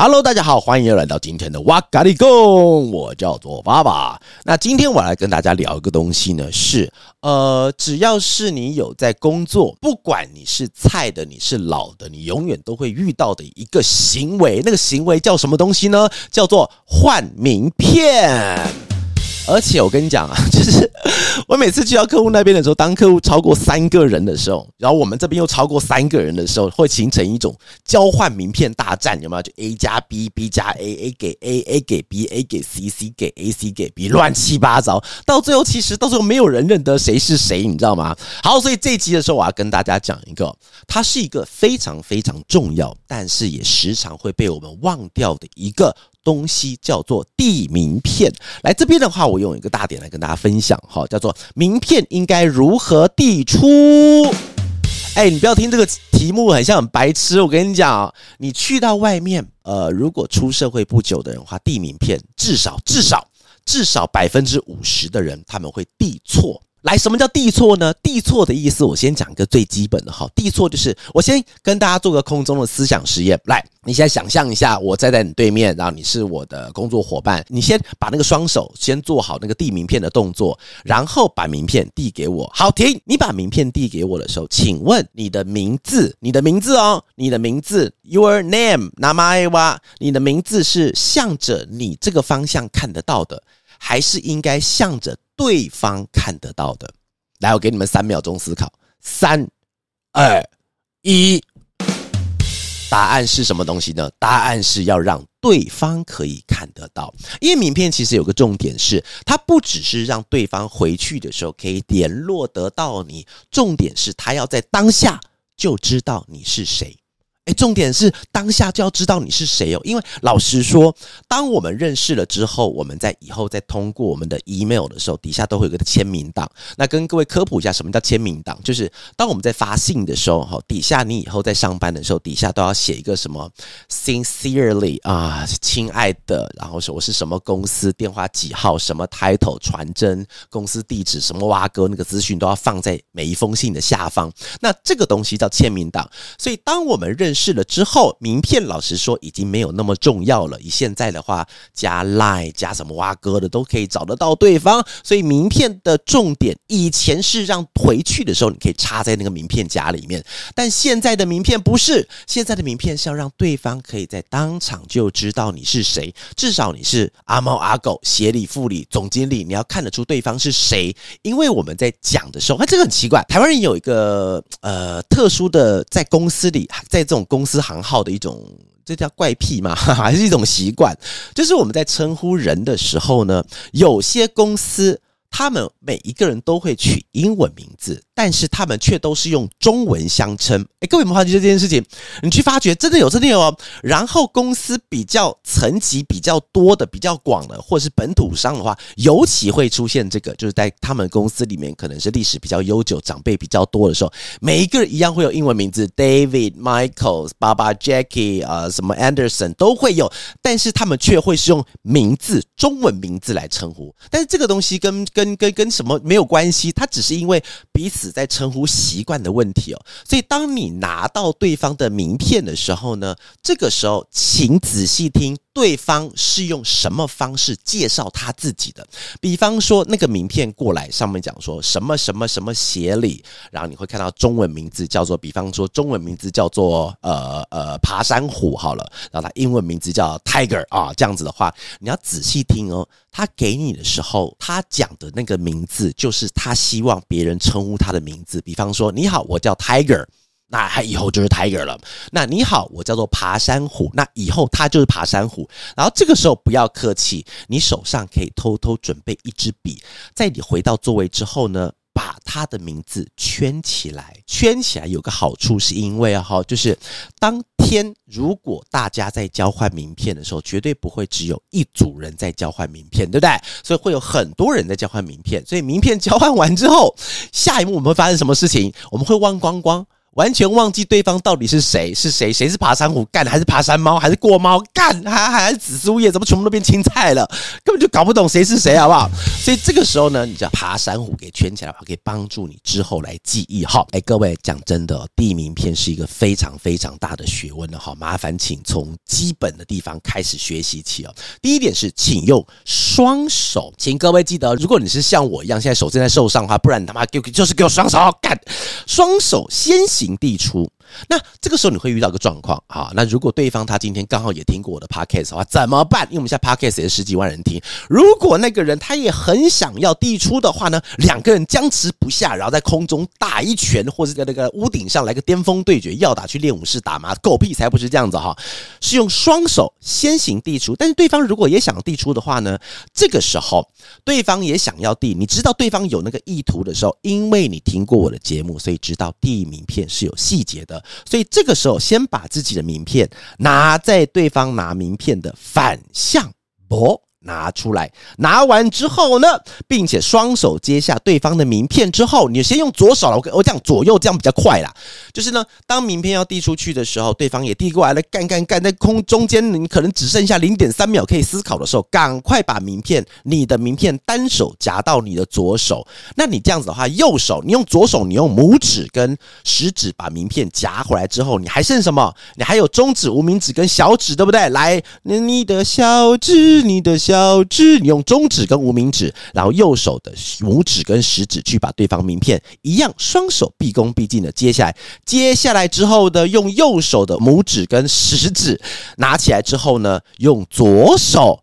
Hello，大家好，欢迎又来到今天的哇嘎哩供，我叫做爸爸。那今天我来跟大家聊一个东西呢，是呃，只要是你有在工作，不管你是菜的，你是老的，你永远都会遇到的一个行为，那个行为叫什么东西呢？叫做换名片。而且我跟你讲啊，就是我每次去到客户那边的时候，当客户超过三个人的时候，然后我们这边又超过三个人的时候，会形成一种交换名片大战，有没有？就 A 加 B，B 加 A，A 给 A，A 给 B，A 给 C，C 给 A，C 给 B，乱七八糟，到最后其实到最后没有人认得谁是谁，你知道吗？好，所以这一集的时候，我要跟大家讲一个，它是一个非常非常重要，但是也时常会被我们忘掉的一个。东西叫做递名片。来这边的话，我用一个大点来跟大家分享哈，叫做名片应该如何递出。哎，你不要听这个题目很像很白痴。我跟你讲，你去到外面，呃，如果出社会不久的人话，递名片至少至少至少百分之五十的人他们会递错。来，什么叫递错呢？递错的意思，我先讲一个最基本的哈。递错就是我先跟大家做个空中的思想实验。来，你现在想象一下，我站在你对面，然后你是我的工作伙伴。你先把那个双手先做好那个递名片的动作，然后把名片递给我。好，停！你把名片递给我的时候，请问你的名字，你的名字哦，你的名字，Your name，名前は，你的名字是向着你这个方向看得到的，还是应该向着？对方看得到的，来，我给你们三秒钟思考，三、二、一，答案是什么东西呢？答案是要让对方可以看得到，因为名片其实有个重点是，它不只是让对方回去的时候可以联络得到你，重点是他要在当下就知道你是谁。哎，重点是当下就要知道你是谁哦，因为老实说，当我们认识了之后，我们在以后再通过我们的 email 的时候，底下都会有个签名档。那跟各位科普一下，什么叫签名档？就是当我们在发信的时候，哈，底下你以后在上班的时候，底下都要写一个什么 sincerely 啊，亲爱的，然后说我是什么公司，电话几号，什么 title，传真，公司地址，什么挖哥，那个资讯都要放在每一封信的下方。那这个东西叫签名档。所以当我们认识试了之后，名片老实说已经没有那么重要了。以现在的话，加 Line 加什么挖哥的都可以找得到对方。所以名片的重点，以前是让回去的时候你可以插在那个名片夹里面，但现在的名片不是，现在的名片是要让对方可以在当场就知道你是谁，至少你是阿猫阿狗、协理、副理、总经理，你要看得出对方是谁。因为我们在讲的时候，啊，这个很奇怪，台湾人有一个呃特殊的，在公司里，在这种。公司行号的一种，这叫怪癖吗？还是一种习惯？就是我们在称呼人的时候呢，有些公司他们每一个人都会取英文名字。但是他们却都是用中文相称，诶，各位有没有发觉这件事情？你去发觉真的有，真的有哦。然后公司比较层级比较多的、比较广的，或是本土商的话，尤其会出现这个，就是在他们公司里面可能是历史比较悠久、长辈比较多的时候，每一个人一样会有英文名字，David、Michael、爸爸、Jackie 啊，什么 Anderson 都会有，但是他们却会是用名字、中文名字来称呼。但是这个东西跟跟跟跟什么没有关系，它只是因为彼此。在称呼习惯的问题哦，所以当你拿到对方的名片的时候呢，这个时候请仔细听。对方是用什么方式介绍他自己的？比方说，那个名片过来，上面讲说什么什么什么协理，然后你会看到中文名字叫做，比方说中文名字叫做呃呃爬山虎好了，然后他英文名字叫 Tiger 啊，这样子的话，你要仔细听哦。他给你的时候，他讲的那个名字就是他希望别人称呼他的名字。比方说，你好，我叫 Tiger。那他以后就是 Tiger 了。那你好，我叫做爬山虎。那以后他就是爬山虎。然后这个时候不要客气，你手上可以偷偷准备一支笔，在你回到座位之后呢，把他的名字圈起来。圈起来有个好处，是因为哈，就是当天如果大家在交换名片的时候，绝对不会只有一组人在交换名片，对不对？所以会有很多人在交换名片。所以名片交换完之后，下一幕我们会发生什么事情？我们会忘光光。完全忘记对方到底是谁，是谁？谁是爬山虎干的，还是爬山猫，还是过猫干，还还是紫苏叶？怎么全部都变青菜了？根本就搞不懂谁是谁，好不好？所以这个时候呢，你就要爬山虎给圈起来的话，可以帮助你之后来记忆。好，哎，各位讲真的，地名片是一个非常非常大的学问的，哈，麻烦请从基本的地方开始学习起哦。第一点是，请用双手，请各位记得，如果你是像我一样现在手正在受伤的话，不然他妈给就是给我双手干，双手先洗平地出。那这个时候你会遇到个状况啊，那如果对方他今天刚好也听过我的 podcast 的话，怎么办？因为我们现在 podcast 也是十几万人听。如果那个人他也很想要递出的话呢，两个人僵持不下，然后在空中打一拳，或者在那个屋顶上来个巅峰对决，要打去练武士打吗？狗屁才不是这样子哈！是用双手先行递出，但是对方如果也想递出的话呢，这个时候对方也想要递，你知道对方有那个意图的时候，因为你听过我的节目，所以知道递名片是有细节的。所以这个时候，先把自己的名片拿在对方拿名片的反向，不。拿出来，拿完之后呢，并且双手接下对方的名片之后，你先用左手了。我我讲左右这样比较快啦。就是呢，当名片要递出去的时候，对方也递过来了，干干干，在空中间，你可能只剩下零点三秒可以思考的时候，赶快把名片，你的名片单手夹到你的左手。那你这样子的话，右手你用左手，你用拇指跟食指把名片夹回来之后，你还剩什么？你还有中指、无名指跟小指，对不对？来，你的小指，你的。小智，你用中指跟无名指，然后右手的拇指跟食指去把对方名片一样，双手毕恭毕敬的接下来。接下来之后呢，用右手的拇指跟食指拿起来之后呢，用左手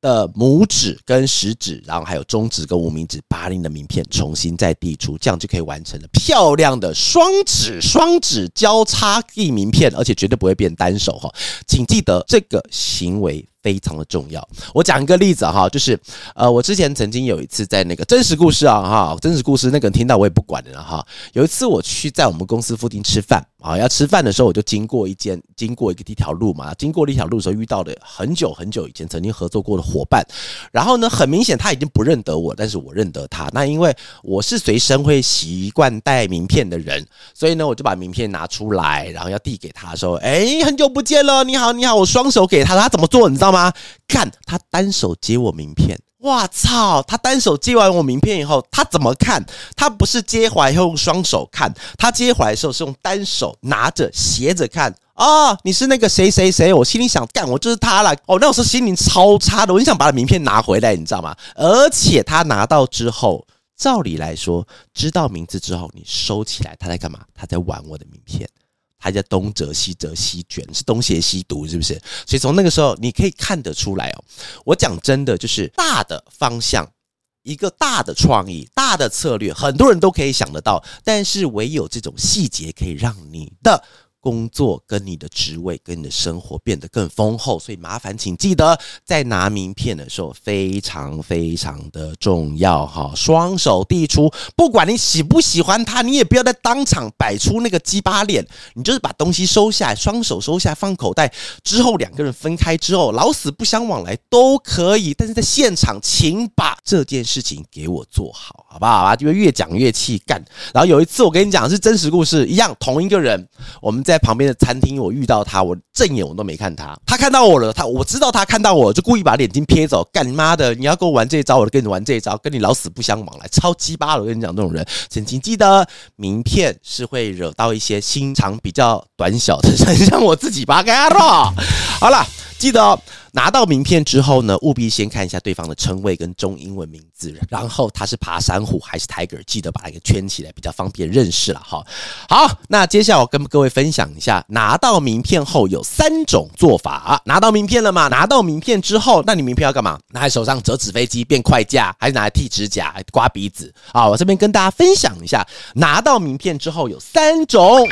的拇指跟食指，然后还有中指跟无名指，把你的名片重新再递出，这样就可以完成了漂亮的双指双指交叉递名片，而且绝对不会变单手哈，请记得这个行为。非常的重要。我讲一个例子哈，就是呃，我之前曾经有一次在那个真实故事啊哈，真实故事那个人听到我也不管了哈。有一次我去在我们公司附近吃饭啊，要吃饭的时候我就经过一间经过一个一条路嘛，经过一条路的时候遇到了很久很久以前曾经合作过的伙伴，然后呢，很明显他已经不认得我，但是我认得他。那因为我是随身会习惯带名片的人，所以呢，我就把名片拿出来，然后要递给他说：“哎，很久不见了，你好，你好。”我双手给他，他怎么做？你知道吗？看他单手接我名片，哇操！他单手接完我名片以后，他怎么看？他不是接回来用双手看，他接回来的时候是用单手拿着斜着看。哦，你是那个谁谁谁？我心里想，干，我就是他了。哦，那我是心情超差的，我很想把他名片拿回来，你知道吗？而且他拿到之后，照理来说，知道名字之后，你收起来，他在干嘛？他在玩我的名片。还在东折西折西卷，是东邪西毒，是不是？所以从那个时候，你可以看得出来哦。我讲真的，就是大的方向，一个大的创意，大的策略，很多人都可以想得到，但是唯有这种细节可以让你的。工作跟你的职位跟你的生活变得更丰厚，所以麻烦请记得在拿名片的时候非常非常的重要哈，双手递出，不管你喜不喜欢他，你也不要在当场摆出那个鸡巴脸，你就是把东西收下来，双手收下放口袋，之后两个人分开之后，老死不相往来都可以，但是在现场请把这件事情给我做好，好不好啊？因为越讲越气干。然后有一次我跟你讲是真实故事，一样同一个人，我们在。旁边的餐厅，我遇到他，我正眼我都没看他。他看到我了，他我知道他看到我，就故意把眼睛撇走。干妈的！你要跟我玩这一招，我就跟你玩这一招，跟你老死不相往来，超鸡巴！我跟你讲，这种人，请请记得，名片是会惹到一些心肠比较短小的人，像我自己吧。好了。记得哦，拿到名片之后呢，务必先看一下对方的称谓跟中英文名字，然后他是爬山虎还是 Tiger，记得把它给圈起来，比较方便认识了哈。好，那接下来我跟各位分享一下，拿到名片后有三种做法。拿到名片了吗？拿到名片之后，那你名片要干嘛？拿在手上折纸飞机变快架，还是拿来剃指甲、刮鼻子？啊，我这边跟大家分享一下，拿到名片之后有三种。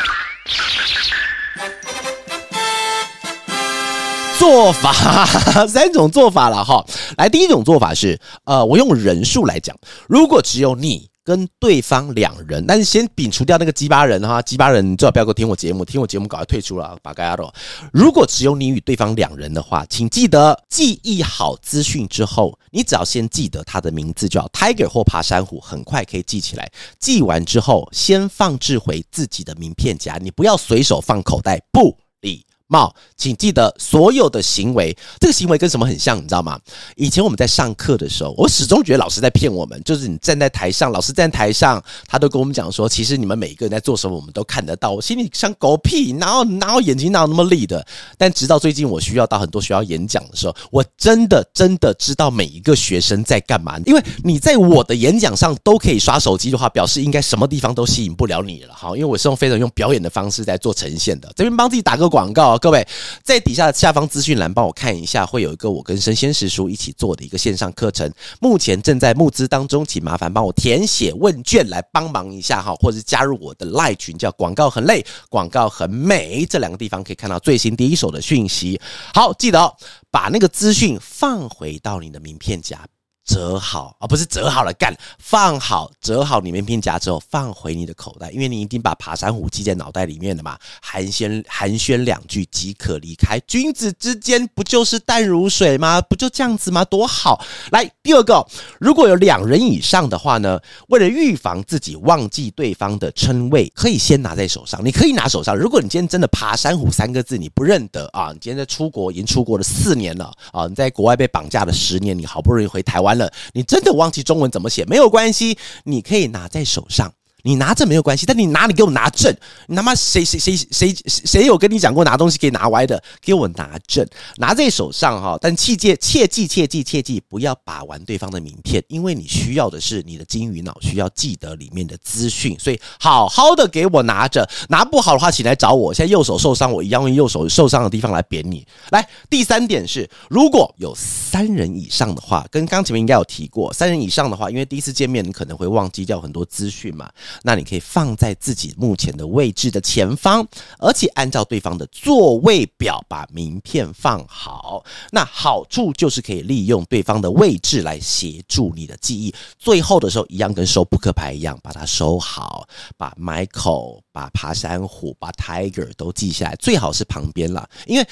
做法 三种做法了哈，来第一种做法是，呃，我用人数来讲，如果只有你跟对方两人，但是先摒除掉那个鸡巴人哈，鸡巴人最好不要给我听我节目，听我节目赶快退出了，把盖亚罗。如果只有你与对方两人的话，请记得记忆好资讯之后，你只要先记得他的名字叫 Tiger 或爬山虎，很快可以记起来。记完之后，先放置回自己的名片夹，你不要随手放口袋，不礼貌，请记得所有的行为，这个行为跟什么很像，你知道吗？以前我们在上课的时候，我始终觉得老师在骗我们。就是你站在台上，老师站在台上，他都跟我们讲说，其实你们每一个人在做什么，我们都看得到。我心里像狗屁，哪有哪有眼睛哪有那么利的？但直到最近，我需要到很多学校演讲的时候，我真的真的知道每一个学生在干嘛。因为你在我的演讲上都可以刷手机的话，表示应该什么地方都吸引不了你了。好，因为我是用非常用表演的方式在做呈现的。这边帮自己打个广告。各位在底下的下方资讯栏帮我看一下，会有一个我跟生鲜师叔一起做的一个线上课程，目前正在募资当中，请麻烦帮我填写问卷来帮忙一下哈，或者是加入我的赖群，叫广告很累，广告很美，这两个地方可以看到最新第一手的讯息。好，记得哦，把那个资讯放回到你的名片夹。折好啊，不是折好了干，放好折好你名片夹之后放回你的口袋，因为你已经把爬山虎记在脑袋里面了嘛。寒暄寒暄两句即可离开，君子之间不就是淡如水吗？不就这样子吗？多好！来第二个，如果有两人以上的话呢，为了预防自己忘记对方的称谓，可以先拿在手上。你可以拿手上。如果你今天真的爬山虎三个字你不认得啊，你今天在出国已经出国了四年了啊，你在国外被绑架了十年，你好不容易回台湾。你真的忘记中文怎么写没有关系，你可以拿在手上。你拿着没有关系，但你拿你给我拿正，你他妈谁谁谁谁谁有跟你讲过拿东西可以拿歪的？给我拿正，拿在手上哈。但切记切记切记切记，不要把玩对方的名片，因为你需要的是你的金鱼脑需要记得里面的资讯，所以好好的给我拿着。拿不好的话，请来找我。现在右手受伤，我一样用右手受伤的地方来扁你。来，第三点是，如果有三人以上的话，跟刚前面应该有提过，三人以上的话，因为第一次见面你可能会忘记掉很多资讯嘛。那你可以放在自己目前的位置的前方，而且按照对方的座位表把名片放好。那好处就是可以利用对方的位置来协助你的记忆。最后的时候，一样跟收扑克牌一样，把它收好，把 Michael、把爬山虎、把 Tiger 都记下来，最好是旁边了，因为。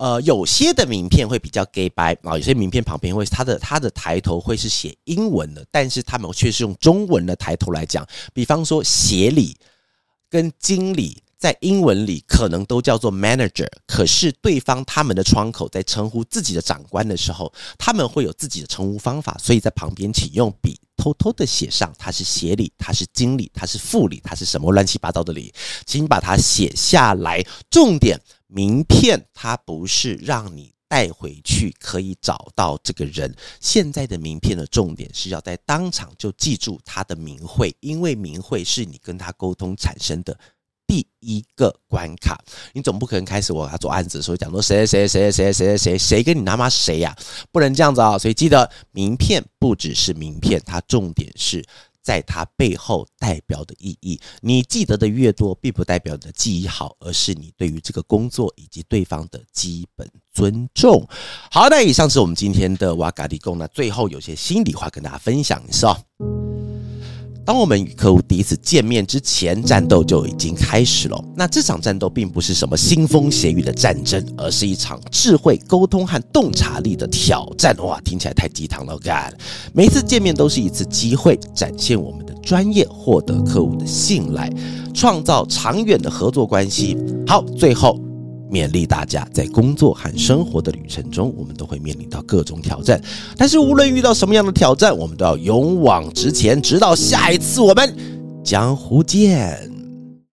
呃，有些的名片会比较 gay 白啊，有些名片旁边会它的它的抬头会是写英文的，但是他们却是用中文的抬头来讲。比方说协理跟经理在英文里可能都叫做 manager，可是对方他们的窗口在称呼自己的长官的时候，他们会有自己的称呼方法，所以在旁边请用笔偷偷的写上他是协理，他是经理，他是副理，他是什么乱七八糟的理，请把它写下来，重点。名片它不是让你带回去可以找到这个人，现在的名片的重点是要在当场就记住他的名讳，因为名讳是你跟他沟通产生的第一个关卡。你总不可能开始我要做案子的时候讲说谁谁谁谁谁谁谁谁跟你他妈谁呀？不能这样子啊！所以记得名片不只是名片，它重点是。在它背后代表的意义，你记得的越多，并不代表你的记忆好，而是你对于这个工作以及对方的基本尊重。好，那以上是我们今天的瓦嘎利贡，那最后有些心里话跟大家分享一下。当我们与客户第一次见面之前，战斗就已经开始了。那这场战斗并不是什么腥风血雨的战争，而是一场智慧沟通和洞察力的挑战。哇，听起来太鸡汤了干！每一次见面都是一次机会，展现我们的专业，获得客户的信赖，创造长远的合作关系。好，最后。勉励大家，在工作和生活的旅程中，我们都会面临到各种挑战。但是，无论遇到什么样的挑战，我们都要勇往直前，直到下一次我们江湖见。